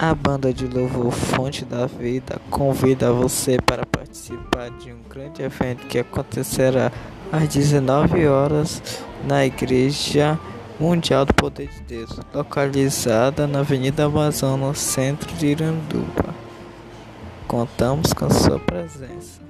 A banda de louvor Fonte da Vida convida você para participar de um grande evento que acontecerá às 19 horas na Igreja Mundial do Poder de Deus, localizada na Avenida Amazonas, centro de Iranduba. Contamos com sua presença.